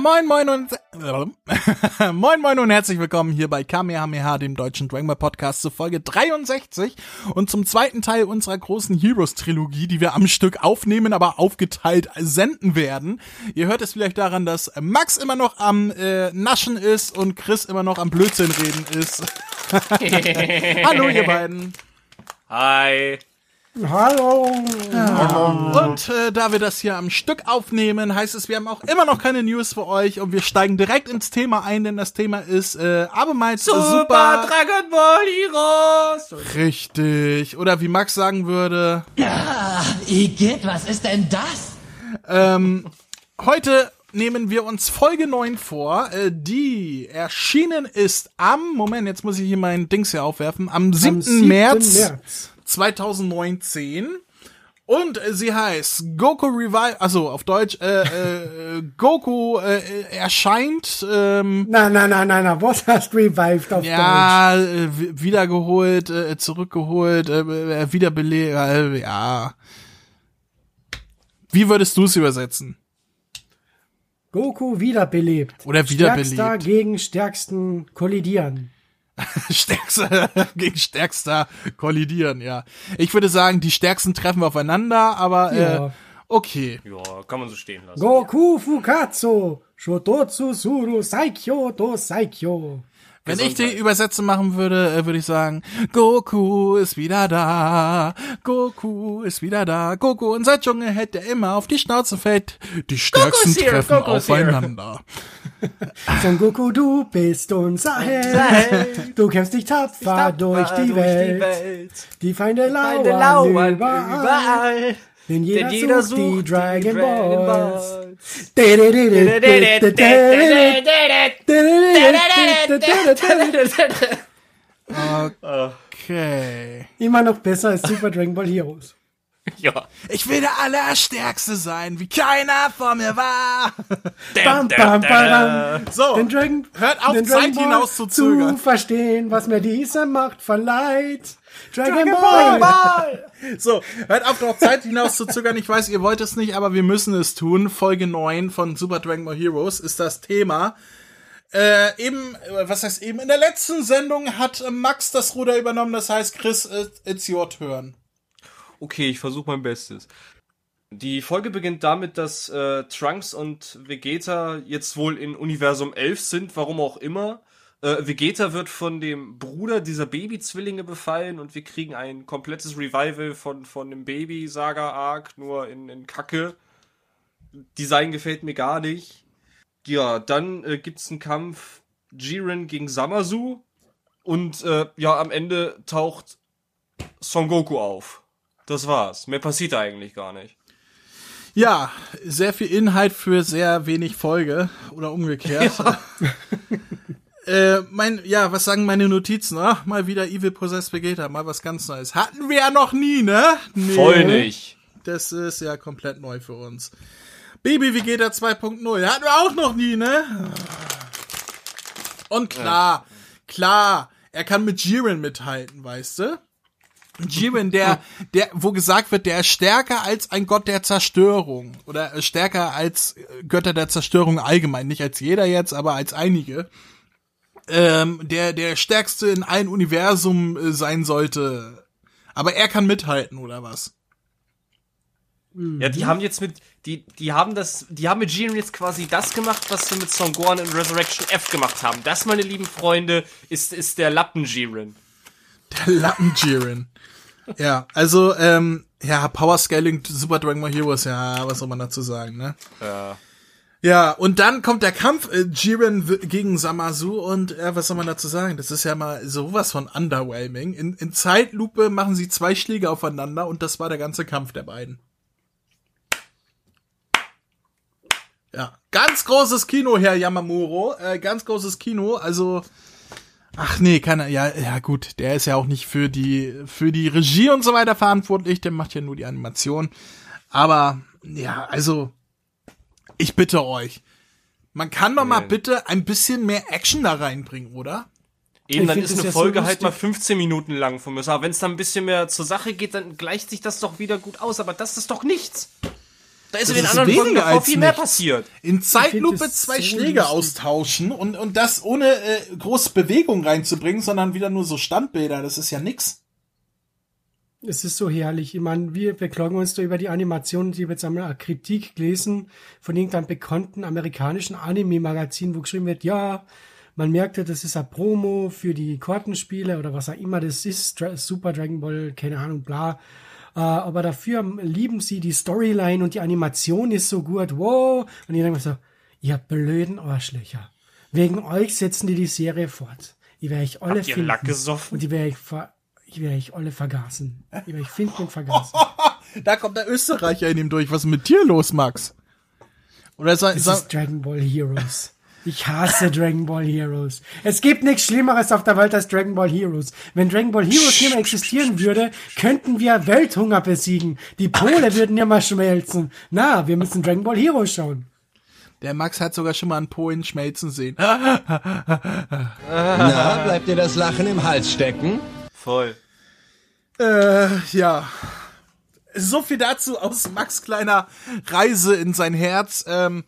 Moin moin und moin moin und herzlich willkommen hier bei Kamehameha, dem deutschen Dragon Ball Podcast zu Folge 63 und zum zweiten Teil unserer großen Heroes Trilogie, die wir am Stück aufnehmen, aber aufgeteilt senden werden. Ihr hört es vielleicht daran, dass Max immer noch am äh, Naschen ist und Chris immer noch am Blödsinn reden ist. Hallo ihr beiden. Hi. Hallo. Und äh, da wir das hier am Stück aufnehmen, heißt es, wir haben auch immer noch keine News für euch und wir steigen direkt ins Thema ein, denn das Thema ist äh, abermals Super, super. Dragon Ball Heroes. Richtig. Oder wie Max sagen würde, Ah, Igitt, was ist denn das? ähm, heute nehmen wir uns Folge 9 vor, äh, die erschienen ist am, Moment, jetzt muss ich hier mein Dings hier aufwerfen, am 7. Am 7. März, März. 2019. Und äh, sie heißt Goku Revive, also auf Deutsch, äh, äh, Goku äh, erscheint, ähm, Nein, nein, nein, nein, nein, was hast revived auf ja, äh, wi- wiedergeholt, äh, zurückgeholt, äh, äh, wiederbelebt, äh, ja. Wie würdest du es übersetzen? Deutsch? Goku wiederbelebt. Oder wiederbelebt. Stärkster gegen stärksten kollidieren. Stärkster gegen Stärkster kollidieren, ja. Ich würde sagen, die Stärksten treffen aufeinander, aber äh, Ja. okay. Ja, kann man so stehen lassen. Goku Fukatsu. Shototsu Suru Saikyo do Saikyo. Wenn ich die. Übersetzung machen würde, äh, würde ich sagen, Goku ist wieder da, Goku ist wieder da, Goku unser Dschungel hält der immer auf die Schnauze fällt, die Stärksten here, treffen Goku is here. aufeinander. Son Goku, du bist unser Held. Du kämpfst dich tapfer, durch, die, Welt. Die Feinde lauern, Feinde lauern überall. überall. Denn jeder, Denn jeder sucht, die Dragon Balls. Okay. Immer noch besser als Super Dragon Ball Heroes. Ja. Ich will der Allerstärkste sein, wie keiner vor mir war. Bam, bam, bam. So, Den Dragon, hört auf, den Zeit Dragon Ball hinaus zu zögern. verstehen, was mir diese Macht verleiht. Dragon, Dragon Ball. So, hört auf, noch Zeit hinaus zu zögern. Ich weiß, ihr wollt es nicht, aber wir müssen es tun. Folge 9 von Super Dragon Ball Heroes ist das Thema. Äh, eben, äh, was heißt eben, in der letzten Sendung hat Max das Ruder übernommen, das heißt, Chris, äh, it's your turn. Okay, ich versuche mein Bestes. Die Folge beginnt damit, dass äh, Trunks und Vegeta jetzt wohl in Universum 11 sind, warum auch immer. Äh, Vegeta wird von dem Bruder dieser Babyzwillinge befallen und wir kriegen ein komplettes Revival von, von dem Baby-Saga-Arc, nur in, in Kacke. Design gefällt mir gar nicht. Ja, dann äh, gibt's einen Kampf Jiren gegen Samasu und äh, ja, am Ende taucht Son Goku auf. Das war's. Mehr passiert da eigentlich gar nicht. Ja, sehr viel Inhalt für sehr wenig Folge oder umgekehrt. äh, mein, ja, was sagen meine Notizen? Ach, mal wieder Evil Possessed Vegeta, mal was ganz Neues. Hatten wir ja noch nie, ne? Nee. Voll nicht. Das ist ja komplett neu für uns. Baby Vegeta 2.0 hatten wir auch noch nie, ne? Und klar, klar, er kann mit Jiren mithalten, weißt du? Jiren, der, der, wo gesagt wird, der ist stärker als ein Gott der Zerstörung. Oder stärker als Götter der Zerstörung allgemein. Nicht als jeder jetzt, aber als einige. Ähm, der, der stärkste in allen Universum äh, sein sollte. Aber er kann mithalten, oder was? Ja, die haben jetzt mit, die, die haben das, die haben mit Jiren jetzt quasi das gemacht, was sie mit Son Gohan in Resurrection F gemacht haben. Das, meine lieben Freunde, ist, ist der Lappen Jiren. Der Lappen Jiren. ja, also, ähm, ja, Power Scaling Super Dragon Ball Heroes, ja, was soll man dazu sagen, ne? Ja. Ja, und dann kommt der Kampf äh, Jiren gegen Samasu und äh, was soll man dazu sagen? Das ist ja mal sowas von underwhelming. In, in Zeitlupe machen sie zwei Schläge aufeinander und das war der ganze Kampf der beiden. Ja, ganz großes Kino, Herr Yamamuro, äh, ganz großes Kino, also Ach nee, keiner, ja, ja gut, der ist ja auch nicht für die, für die Regie und so weiter verantwortlich, der macht ja nur die Animation. Aber, ja, also, ich bitte euch. Man kann doch mal bitte ein bisschen mehr Action da reinbringen, oder? Eben, Ich dann ist eine ja so Folge halt lustig. mal 15 Minuten lang von mir. Aber wenn es dann ein bisschen mehr zur Sache geht, dann gleicht sich das doch wieder gut aus. Aber das ist doch nichts. Da ist in Das den ist anderen Folgen als viel mehr nichts. passiert. In Zeitlupe zwei so Schläge lustig. austauschen und, und das ohne äh, große Bewegung reinzubringen, sondern wieder nur so Standbilder. Das ist ja nix. Es ist so herrlich. Ich meine, wir beklagen uns da über die Animation. Ich habe jetzt einmal eine Kritik gelesen von irgendeinem bekannten amerikanischen Anime-Magazin, wo geschrieben wird, ja, man merkt ja, das ist ein Promo für die Kartenspiele oder was auch immer das ist, Super Dragon Ball, keine Ahnung, bla. Äh, aber dafür lieben sie die Storyline und die Animation ist so gut, wow. Und ich denke mir so, ihr blöden Arschlöcher. Wegen euch setzen die die Serie fort. Ich werde euch alle Habt ihr finden. Lack gesoffen? Und die werde ich, ver ich werde euch alle vergasen. Ich werde euch finden und vergasen. Da kommt der Österreicher in ihm durch. Was ist mit dir los, Max? Oder sa Das ist Dragon Ball Heroes. Ich hasse Dragon Ball Heroes. Es gibt nichts Schlimmeres auf der Welt als Dragon Ball Heroes. Wenn Dragon Ball Heroes nicht mehr existieren würde, könnten wir Welthunger besiegen. Die Pole würden ja mal schmelzen. Na, wir müssen Dragon Ball Heroes schauen. der Max hat sogar schon mal einen Polen schmelzen sehen. Na, bleibt dir das Lachen im Hals stecken? Voll. Äh, ja. So viel dazu aus Max kleiner Reise in sein Herz. Ähm,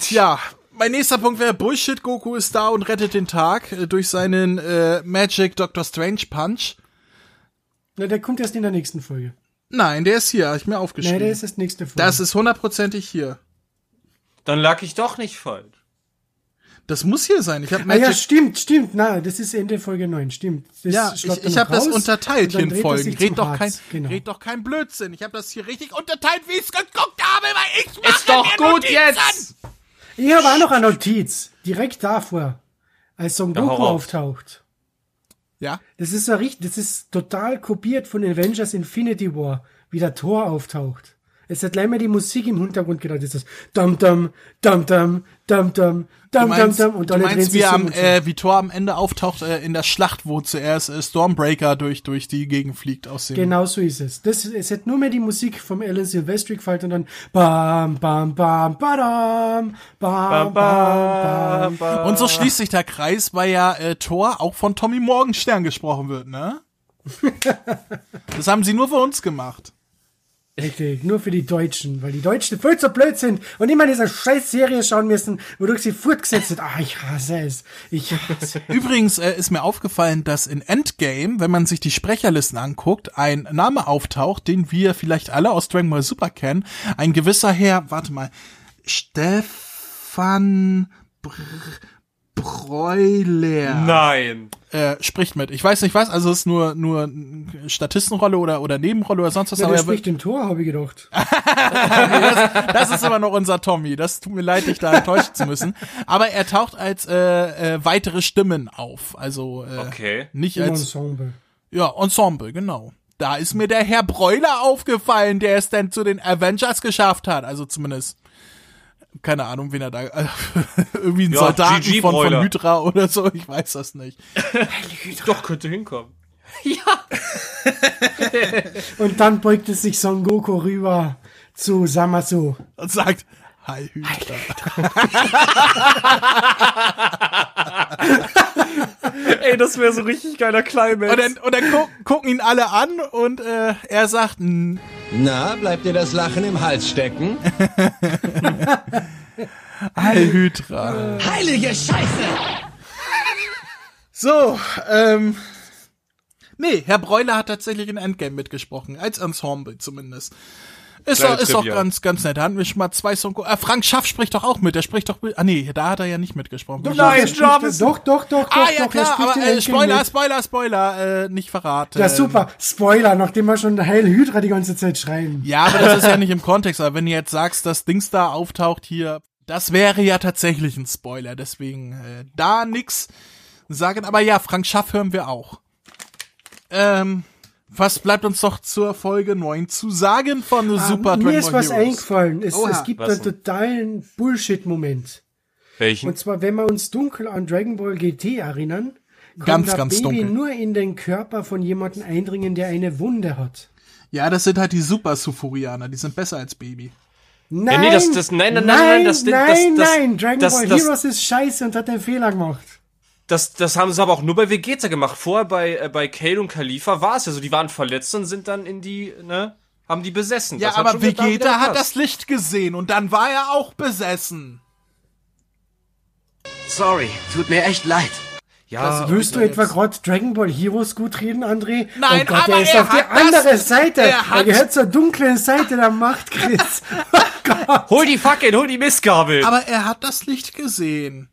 tja, mein nächster Punkt wäre Bullshit. Goku ist da und rettet den Tag äh, durch seinen äh, Magic Doctor Strange Punch. Na, der kommt erst in der nächsten Folge. Nein, der ist hier, hab ich mir Nein, aufgeschrieben. der ist das nächste Folge. das ist hundertprozentig hier. Dann lag ich doch nicht falsch. Das muss hier sein. Ich habe Ah Magic ja, stimmt, stimmt. Na, das ist Ende Folge 9, stimmt. Das Ja, ich, ich habe das unterteilt hier in Folgen. Red doch, kein. Genau. red doch kein Blödsinn. Ich habe das hier richtig unterteilt, wie ich es geguckt habe, weil ich mache Ist doch gut Notizen. jetzt! Ich habe auch noch eine Notiz. Direkt davor. Als Son Ja, Goku raus. auftaucht. Ja, Das ist so richtig, das ist total kopiert von Avengers Infinity War, wie der Thor auftaucht. Es hat mal die Musik im Hintergrund gedacht, das ist das dum dum dum dum dum dum du dum dum dum und du alle drehen meinst wie, so am, äh, wie Thor am Ende auftaucht äh, in der Schlacht, wo zuerst äh, Stormbreaker durch, durch die Gegend fliegt aus dem... Genau so ist es. Das, es hat nur mehr die Musik vom Alan Silvestri gefallen und dann bam, bam, bam, badam, bam, bam, bam, bam. Und so schließt sich der Kreis, weil ja äh, Thor auch von Tommy Morgenstern gesprochen wird, ne? das haben sie nur für uns gemacht. Richtig, nur für die Deutschen, weil die Deutschen voll zu blöd sind und immer diese scheiß Serie schauen müssen, wodurch sie fortgesetzt sind. Ah, ich hasse es. Ich hasse Übrigens äh, ist mir aufgefallen, dass in Endgame, wenn man sich die Sprecherlisten anguckt, ein Name auftaucht, den wir vielleicht alle aus Dragon Ball Super kennen. Ein gewisser Herr, warte mal, Stefan Br Breuler Nein. äh, spricht mit. Ich weiß nicht was, also es ist nur nur Statistenrolle oder oder Nebenrolle oder sonst was, Ja, aber der er wird- spricht den Tor, habe ich gedacht. das ist immer noch unser Tommy. Das tut mir leid, dich da enttäuschen zu müssen. Aber er taucht als äh, äh, weitere Stimmen auf. Also äh, Okay. nicht Im als Ensemble. ja Ensemble, genau. Da ist mir der Herr Breuler aufgefallen, der es denn zu den Avengers geschafft hat. Also zumindest keine Ahnung, wen er da äh, irgendwie ein Ja, Soldaten GG von, von. Hydra oder so. Ich weiß das nicht. Doch, könnte hinkommen. Und dann beugt es sich Son Goku rüber zu Samasu. Und sagt Hi Hydra. Ey, das wäre so richtig geiler Climax. Und dann, und dann gu gucken ihn alle an und äh, er sagt, "N- Na, bleibt dir das Lachen im Hals stecken? Hydra. Heilige Scheiße! So, ähm. Nee, Herr Breuler hat tatsächlich in Endgame mitgesprochen, als Ensemble zumindest. Ist doch, ist doch Trivia. ganz, ganz nett. Da hatten wir schon mal zwei Songs. Ah, Frank Schaff spricht doch auch mit. Der spricht doch mit. Ah, nee, da hat er ja nicht mitgesprochen. Doch, Nein, Jarvis. Doch, doch, doch, doch, ah, ja, doch. klar, aber äh, Spoiler, mit. Spoiler, Spoiler, äh, nicht verraten. Ja, super. Spoiler, nachdem wir schon Heil Hydra die ganze Zeit schreien. Ja, aber das ist ja nicht im Kontext. Aber wenn du jetzt sagst, dass Dings da auftaucht hier, das wäre ja tatsächlich ein Spoiler. Deswegen äh, da nix sagen. Aber ja, Frank Schaff hören wir auch. Ähm, was bleibt uns doch zur Folge 9 zu sagen von Super Ah, Dragon Mir ist was Heroes? eingefallen. Es, Oha. es gibt Was einen denn? totalen Bullshit-Moment. Welchen? Und zwar, wenn wir uns dunkel an Dragon Ball GT erinnern, kann Ganz, das ganz Baby dunkel. nur in den Körper von jemandem eindringen, der eine Wunde hat. Ja, das sind halt die Super Sufurianer. Die sind besser als Baby. Nein, nee, das- das- nein, nein, nein, nein, nein, das- nein, das- nein, Dragon das- Ball das- Heroes ist scheiße und hat einen Fehler gemacht. Das, das haben sie aber auch nur bei Vegeta gemacht. Vorher bei, äh, bei Kale und Khalifa war es ja so. Die waren verletzt und sind dann in die, ne? haben die besessen. Ja, Das aber Vegeta hat das Licht gesehen und dann war er auch besessen. Sorry, tut mir echt leid. Ja, Willst du etwa gerade Dragon Ball Heroes gut reden, André? Nein, oh Gott, aber er ist er auf die hat das- andere Seite. er Er, gehört zur dunklen Seite der Macht, Chris. oh Gott. hol die Fackel, hol die Mistgabel. Aber er hat das Licht gesehen.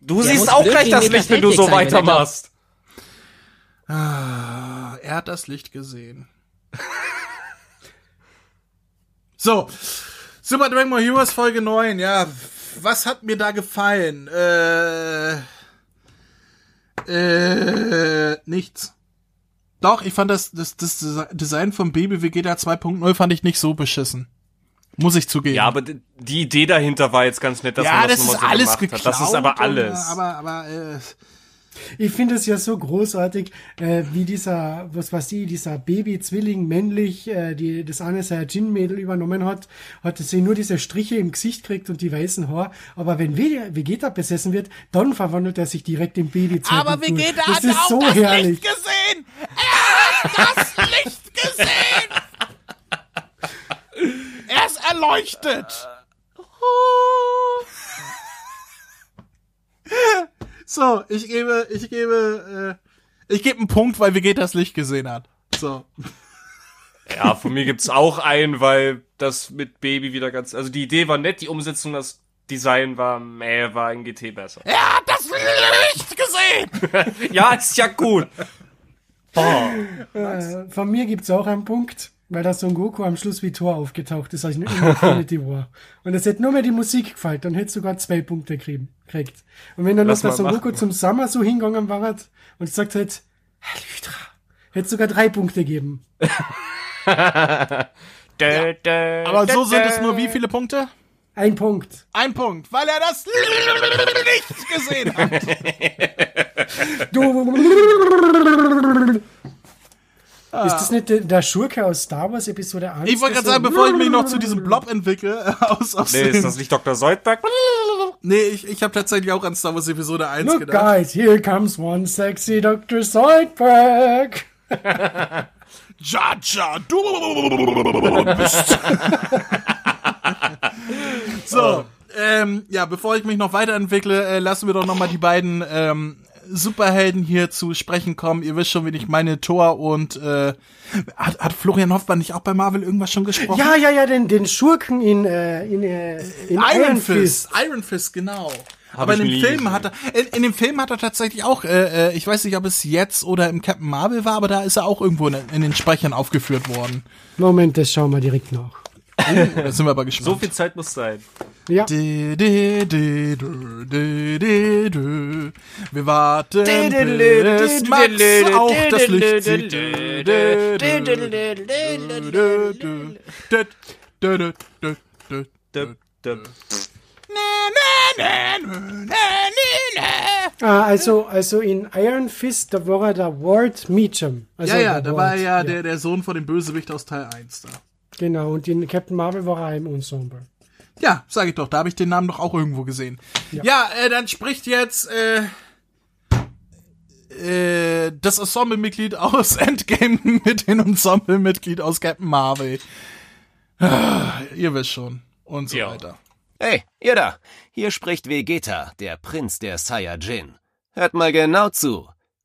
Du Der siehst auch gleich das Licht, wenn du so sein, er weitermachst. Ah, er hat das Licht gesehen. so. Super Dragon Ball Heroes Folge 9, ja. Was hat mir da gefallen? Äh. Äh. Nichts. Doch, ich fand das, das, das Design von Baby Vegeta 2.0 fand ich nicht so beschissen. Muss ich zugeben. Ja, aber die Idee dahinter war jetzt ganz nett, dass ja, man das, das ist nochmal so alles gemacht geklaut. hat. Das ist aber und, alles. äh, aber, aber, äh, Ich finde es ja so großartig, äh, wie dieser, was weiß ich, dieser Baby-Zwilling männlich, äh, die das eine Saiyajin-Mädel übernommen hat, hat sie nur diese Striche im Gesicht kriegt und die weißen Haare. Aber wenn Ve- Vegeta besessen wird, dann verwandelt er sich direkt in baby aber Vegeta Das hat ist auch so das herrlich. Licht gesehen! Er hat das Licht gesehen! Er ist erleuchtet! So, ich gebe, ich gebe, äh, ich gebe einen Punkt, weil Vegeta das Licht gesehen hat. So. Ja, von mir gibt's auch einen, weil das mit Baby wieder ganz, also die Idee war nett, die Umsetzung, das Design war, meh, war in GT besser. Er hat das Licht gesehen! Ja, ist ja gut. Boah. Äh, von mir gibt's auch einen Punkt, weil da Son Goku am Schluss wie Tor aufgetaucht ist, also in Infinity War. Und es hätte nur mehr die Musik gefallen, dann hätte sogar zwei Punkte kriegen, kriegt. Und wenn dann noch Lass der mal Son Goku zum Sommer so hingegangen war und gesagt hätte, Herr Lydra, hätte sogar drei Punkte geben. Aber so sind es nur wie viele Punkte? Ein Punkt. Ein Punkt, weil er das Licht gesehen hat. Du. Ist das nicht der, der Schurke aus Star Wars Episode 1? Ich wollte gerade sagen, bevor ich mich noch zu diesem Blob entwickle, aus, aus Nee, ist das nicht Dr. Soldberg? Nee, ich, ich habe tatsächlich auch an Star Wars Episode 1 Look, gedacht. guys, here comes one sexy Dr. Zoidberg. Ja, ja, du bist. so, ähm, ja, bevor ich mich noch weiterentwickle, äh, lassen wir doch noch mal die beiden ähm, Superhelden hier zu sprechen kommen. Ihr wisst schon, wen ich meine, Thor und äh, hat, hat Florian Hoffmann nicht auch bei Marvel irgendwas schon gesprochen? Ja, ja, ja, den, den Schurken in, äh, in, äh, in Iron Fist. Iron Fist, genau. Aber in dem Film gesehen. hat er, in, in dem Film hat er tatsächlich auch, äh, äh, ich weiß nicht, ob es jetzt oder im Captain Marvel war, aber da ist er auch irgendwo in, in den Sprechern aufgeführt worden. Moment, das schauen wir direkt nach. Da sind wir aber So gespannt. viel Zeit muss sein. Ja. Wir warten, bis Max auch das Licht sieht. Ah, also, also in Iron Fist, da war er der Ward Meacham. Also Ja, ja, da war Ward, ja der, der Sohn von dem Bösewicht aus Teil 1 da. Genau, und in Captain Marvel war er im Ensemble. Ja, sag ich doch, da habe ich den Namen doch auch irgendwo gesehen. Ja, äh, dann spricht jetzt äh, äh, das Ensemble-Mitglied aus Endgame mit dem Ensemble-Mitglied aus Captain Marvel. Ah, ihr wisst schon. Und so Ja. weiter. Hey, ihr da. Hier spricht Vegeta, der Prinz der Saiyajin. Hört mal genau zu.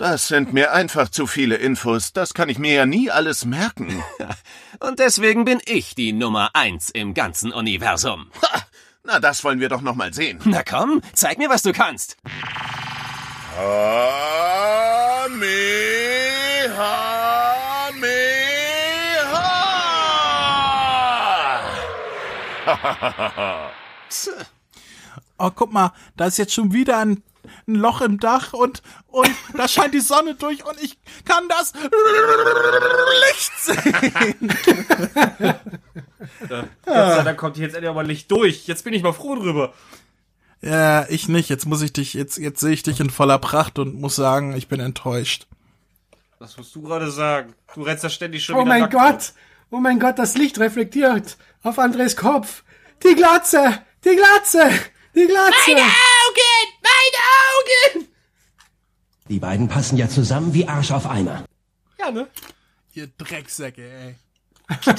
Das sind mir einfach zu viele Infos. Das kann ich mir ja nie alles merken. Und deswegen bin ich die Nummer eins im ganzen Universum. Ha! Na, das wollen wir doch noch mal sehen. Na komm, zeig mir, was du kannst. Kamehameha! Oh, guck mal, da ist jetzt schon wieder ein, ein Loch im Dach und, und da scheint die Sonne durch und ich kann das Licht sehen. Gott sei Dank kommt hier jetzt endlich mal Licht durch. Jetzt bin ich mal froh drüber. Ja, ich nicht. Jetzt muss ich dich, jetzt, jetzt sehe ich dich in voller Pracht und muss sagen, ich bin enttäuscht. Was musst du gerade sagen? Du rennst ja ständig schon Oh wieder mein nackt Gott! Oh mein Gott, das Licht reflektiert auf Andres Kopf. Die Glatze! Die Glatze! Die Glatze! Augen! Die beiden passen ja zusammen wie Arsch auf Eimer. Ja, ne? Ihr Drecksäcke, ey.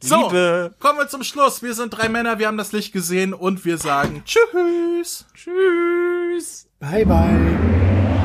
so, Liebe. kommen wir zum Schluss. Wir sind drei Männer, wir haben das Licht gesehen und wir sagen Tschüss. Tschüss. Bye bye.